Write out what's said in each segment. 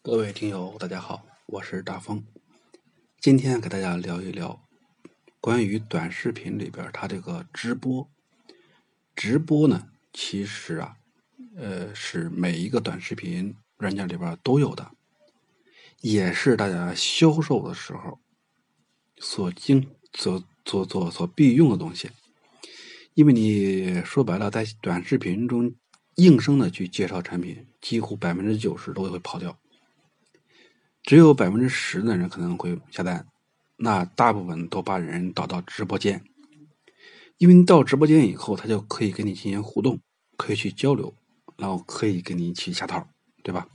各位听友，大家好，我是大风。今天给大家聊一聊关于短视频里边它这个直播。直播呢，其实啊，呃，是每一个短视频软件里边都有的，也是大家销售的时候所经所所所所必用的东西。因为你说白了，在短视频中应声的去介绍产品，几乎百分之九十都会跑掉。只有百分之十的人可能会下单，那大部分都把人导到直播间，因为到直播间以后，他就可以跟你进行互动，可以去交流，然后可以跟你去下套，对吧？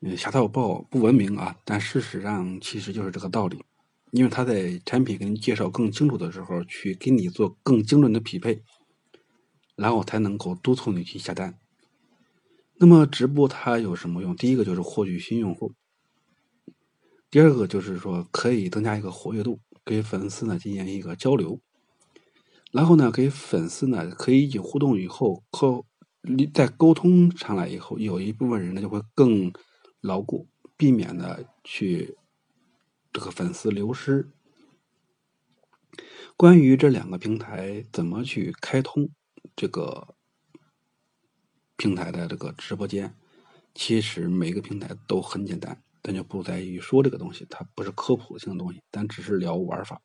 嗯，下套不不文明啊，但事实上其实就是这个道理，因为他在产品给你介绍更清楚的时候，去给你做更精准的匹配，然后才能够督促你去下单。那么直播它有什么用？第一个就是获取新用户。第二个就是说，可以增加一个活跃度，给粉丝呢进行一个交流，然后呢，给粉丝呢可以有互动以后，沟在沟通上来以后，有一部分人呢就会更牢固，避免呢去这个粉丝流失。关于这两个平台怎么去开通这个平台的这个直播间，其实每个平台都很简单。咱就不在于说这个东西，它不是科普性的东西，咱只是聊玩法。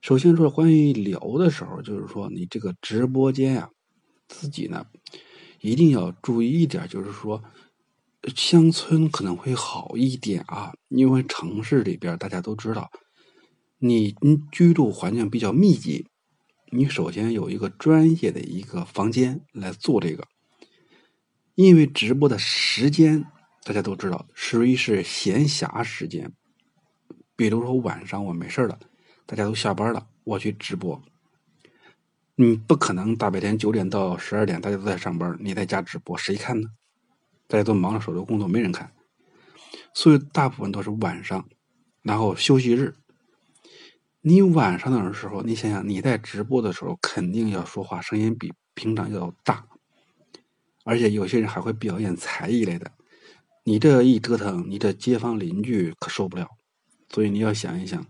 首先说关于聊的时候，就是说你这个直播间呀，自己呢一定要注意一点，就是说乡村可能会好一点啊，因为城市里边大家都知道，你你居住环境比较密集，你首先有一个专业的一个房间来做这个，因为直播的时间。大家都知道，十一是闲暇时间。比如说晚上我没事了，大家都下班了，我去直播。你不可能大白天九点到十二点大家都在上班，你在家直播谁看呢？大家都忙着手头工作，没人看。所以大部分都是晚上，然后休息日。你晚上的时候，你想想你在直播的时候，肯定要说话，声音比平常要大，而且有些人还会表演才艺类的。你这一折腾，你这街坊邻居可受不了，所以你要想一想，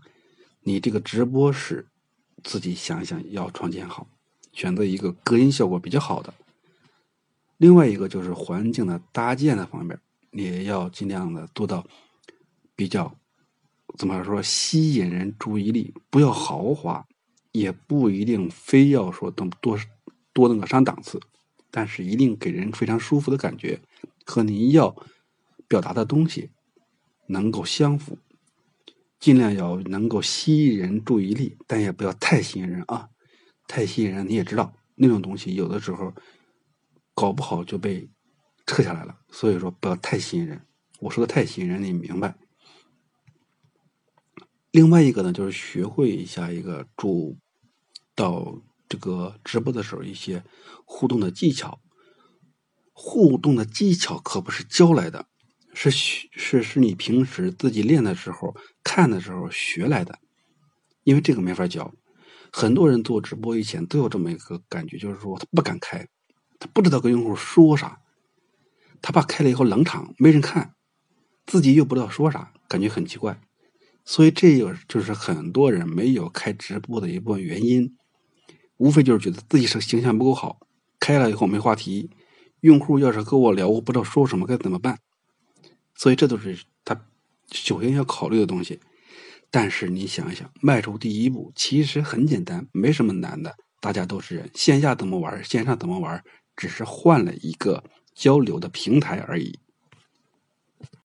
你这个直播室自己想想要创建好，选择一个隔音效果比较好的。另外一个就是环境的搭建的方面，也要尽量的做到比较怎么说吸引人注意力，不要豪华，也不一定非要说多多多那个上档次，但是一定给人非常舒服的感觉，和你要。表达的东西能够相符，尽量要能够吸引人注意力，但也不要太吸引人啊！太吸引人，你也知道那种东西有的时候搞不好就被撤下来了。所以说不要太吸引人。我说的太吸引人，你明白？另外一个呢，就是学会一下一个主到这个直播的时候一些互动的技巧。互动的技巧可不是教来的。是是是你平时自己练的时候看的时候学来的，因为这个没法教。很多人做直播以前都有这么一个感觉，就是说他不敢开，他不知道跟用户说啥，他怕开了以后冷场没人看，自己又不知道说啥，感觉很奇怪。所以这个就是很多人没有开直播的一部分原因，无非就是觉得自己是形象不够好，开了以后没话题，用户要是跟我聊，我不知道说什么该怎么办。所以这都是他首先要考虑的东西，但是你想一想，迈出第一步其实很简单，没什么难的。大家都是人，线下怎么玩，线上怎么玩，只是换了一个交流的平台而已。